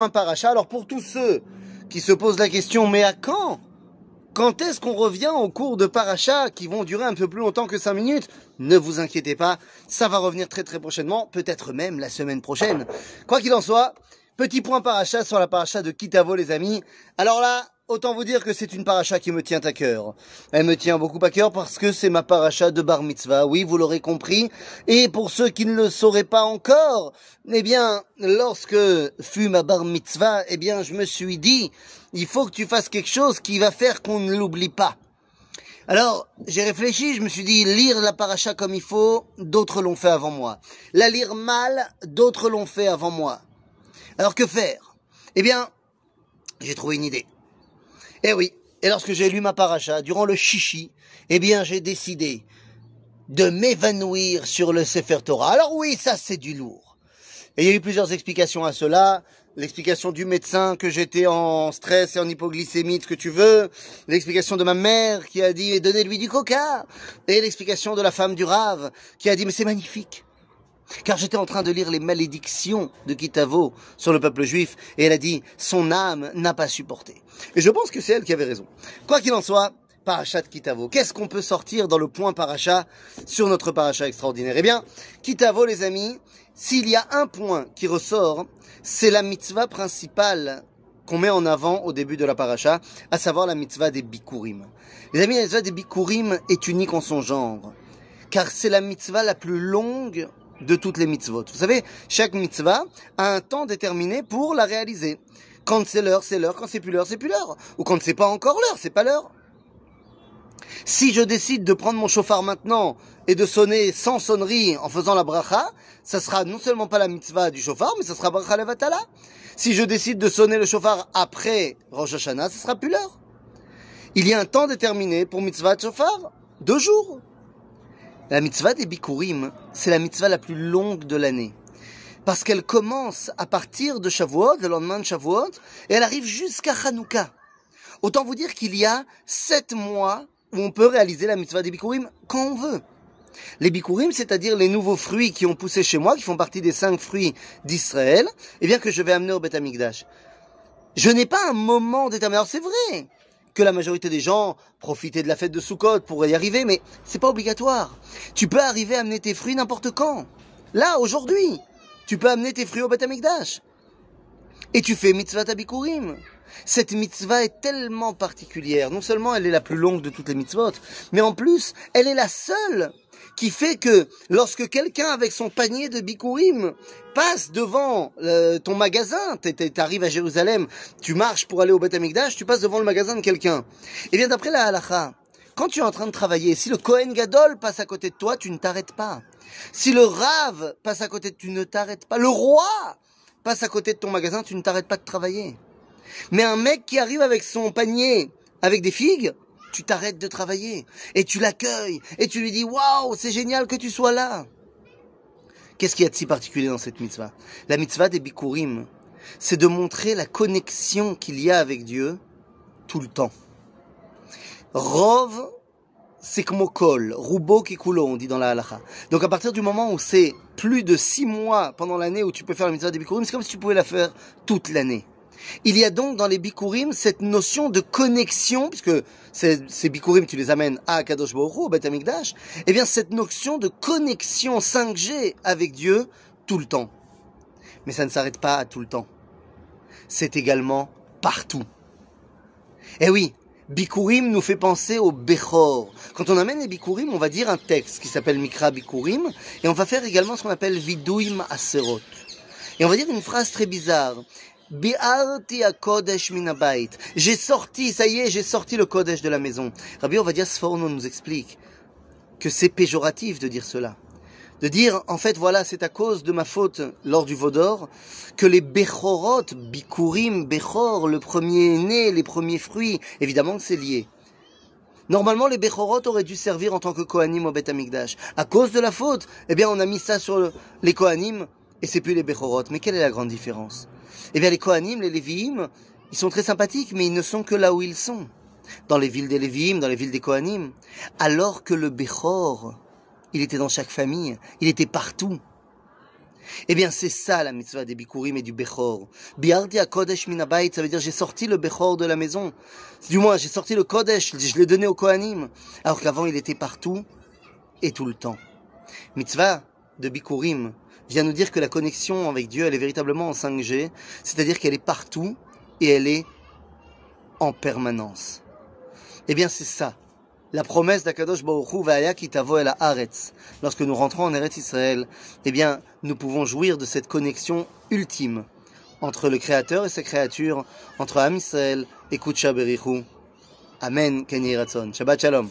un. Alors pour tous ceux qui se posent la question, mais à quand? Quand est-ce qu'on revient au cours de paracha qui vont durer un peu plus longtemps que 5 minutes? Ne vous inquiétez pas, ça va revenir très très prochainement, peut-être même la semaine prochaine. Quoi qu'il en soit, petit point paracha sur la paracha de Kitavo les amis. Alors là, Autant vous dire que c'est une paracha qui me tient à cœur. Elle me tient beaucoup à cœur parce que c'est ma paracha de bar mitzvah. Oui, vous l'aurez compris. Et pour ceux qui ne le sauraient pas encore, eh bien, lorsque fut ma bar mitzvah, eh bien, je me suis dit, il faut que tu fasses quelque chose qui va faire qu'on ne l'oublie pas. Alors, j'ai réfléchi, je me suis dit, lire la paracha comme il faut, d'autres l'ont fait avant moi. La lire mal, d'autres l'ont fait avant moi. Alors que faire? Eh bien, j'ai trouvé une idée. Eh oui, et lorsque j'ai lu ma paracha, durant le chichi, eh bien j'ai décidé de m'évanouir sur le Sefer Torah. Alors oui, ça c'est du lourd. Et il y a eu plusieurs explications à cela. L'explication du médecin que j'étais en stress et en hypoglycémie, ce que tu veux. L'explication de ma mère qui a dit donnez-lui du coca. Et l'explication de la femme du rave qui a dit mais c'est magnifique car j'étais en train de lire les malédictions de Kitavo sur le peuple juif, et elle a dit, son âme n'a pas supporté. Et je pense que c'est elle qui avait raison. Quoi qu'il en soit, Parachat Kitavo. Qu'est-ce qu'on peut sortir dans le point Paracha sur notre Paracha extraordinaire? Eh bien, Kitavo, les amis, s'il y a un point qui ressort, c'est la mitzvah principale qu'on met en avant au début de la paracha, à savoir la mitzvah des bikurim. Les amis, la mitzvah des bikurim est unique en son genre, car c'est la mitzvah la plus longue de toutes les mitzvot. Vous savez, chaque mitzvah a un temps déterminé pour la réaliser. Quand c'est l'heure, c'est l'heure. Quand c'est plus l'heure, c'est plus l'heure. Ou quand c'est pas encore l'heure, c'est pas l'heure. Si je décide de prendre mon chauffard maintenant et de sonner sans sonnerie en faisant la bracha, ça sera non seulement pas la mitzvah du chauffard, mais ça sera bracha levatala. Si je décide de sonner le chauffard après Rosh Hashanah, ce sera plus l'heure. Il y a un temps déterminé pour mitzvah de chauffard. Deux jours. La mitzvah des Bikurim, c'est la mitzvah la plus longue de l'année. Parce qu'elle commence à partir de Shavuot, le lendemain de Shavuot, et elle arrive jusqu'à Hanouka. Autant vous dire qu'il y a sept mois où on peut réaliser la mitzvah des Bikurim quand on veut. Les Bikurim, c'est-à-dire les nouveaux fruits qui ont poussé chez moi, qui font partie des cinq fruits d'Israël, eh bien que je vais amener au Beth. Je n'ai pas un moment déterminé. Alors c'est vrai, que la majorité des gens profitaient de la fête de Sukkot pour y arriver, mais c'est pas obligatoire. Tu peux arriver à amener tes fruits n'importe quand. Là, aujourd'hui, tu peux amener tes fruits au Beth. Et tu fais mitzvah tabikurim. Cette mitzvah est tellement particulière. Non seulement elle est la plus longue de toutes les mitzvot, mais en plus, elle est la seule qui fait que lorsque quelqu'un avec son panier de bikurim passe devant euh, ton magasin, tu arrives à Jérusalem, tu marches pour aller au Beth Amikdash, tu passes devant le magasin de quelqu'un. Et bien d'après la halacha, quand tu es en train de travailler, si le Kohen Gadol passe à côté de toi, tu ne t'arrêtes pas. Si le Rav passe à côté de tu ne t'arrêtes pas. Le roi passe à côté de ton magasin, tu ne t'arrêtes pas de travailler. Mais un mec qui arrive avec son panier avec des figues, tu t'arrêtes de travailler et tu l'accueilles et tu lui dis waouh, c'est génial que tu sois là. Qu'est-ce qu'il y a de si particulier dans cette mitzvah? La mitzvah des bikurim, c'est de montrer la connexion qu'il y a avec Dieu tout le temps. Rov, c'est comme kol, rubo kikulo, on dit dans la halacha. Donc à partir du moment où c'est plus de six mois pendant l'année où tu peux faire la mitzvah des bikurim, c'est comme si tu pouvais la faire toute l'année. Il y a donc dans les bikurim cette notion de connexion, puisque ces, bikurim, tu les amènes à Kadosh Baruch au Beth Amikdash, eh bien cette notion de connexion 5G avec Dieu tout le temps. Mais ça ne s'arrête pas à tout le temps. C'est également partout. Eh oui, Bikurim nous fait penser au Bechor. Quand on amène les Bikurim, on va dire un texte qui s'appelle Mikra Bikurim, et on va faire également ce qu'on appelle Viduim Aserot. Et on va dire une phrase très bizarre. J'ai sorti, ça y est, j'ai sorti le Kodesh de la maison. Rabbi Ovadia Sforno nous explique que c'est péjoratif de dire cela. De dire, en fait, voilà, c'est à cause de ma faute lors du Vaudor que les Bechorot, Bikurim, Bechor, le premier né, les premiers fruits, évidemment c'est lié. Normalement, les Bechorot auraient dû servir en tant que Kohanim au Beth Amikdash. À cause de la faute, eh bien, on a mis ça sur les Kohanim et c'est plus les Bechorot. Mais quelle est la grande différence? Eh bien, les Kohanim, les Lévi'im, ils sont très sympathiques, mais ils ne sont que là où ils sont. Dans les villes des Lévi'im, dans les villes des Kohanim. Alors que le Bechor, il était dans chaque famille, il était partout. Eh bien, c'est ça la mitzvah des bikurim et du bechor. Biardi a kodesh minabait, ça veut dire j'ai sorti le bechor de la maison. Du moins, j'ai sorti le kodesh, je l'ai donné au kohanim. Alors qu'avant, il était partout et tout le temps. Mitzvah de bikurim vient nous dire que la connexion avec Dieu, elle est véritablement en 5G, c'est-à-dire qu'elle est partout et elle est en permanence. Eh bien, c'est ça. La promesse d'Akadosh Baruch Hu Vaya Kitavo El. Lorsque nous rentrons en Eretz Israël, eh bien, nous pouvons jouir de cette connexion ultime entre le Créateur et sa créature, entre Am Israël et Kutsha Berichu. Amen, Kenny Shabbat Shalom.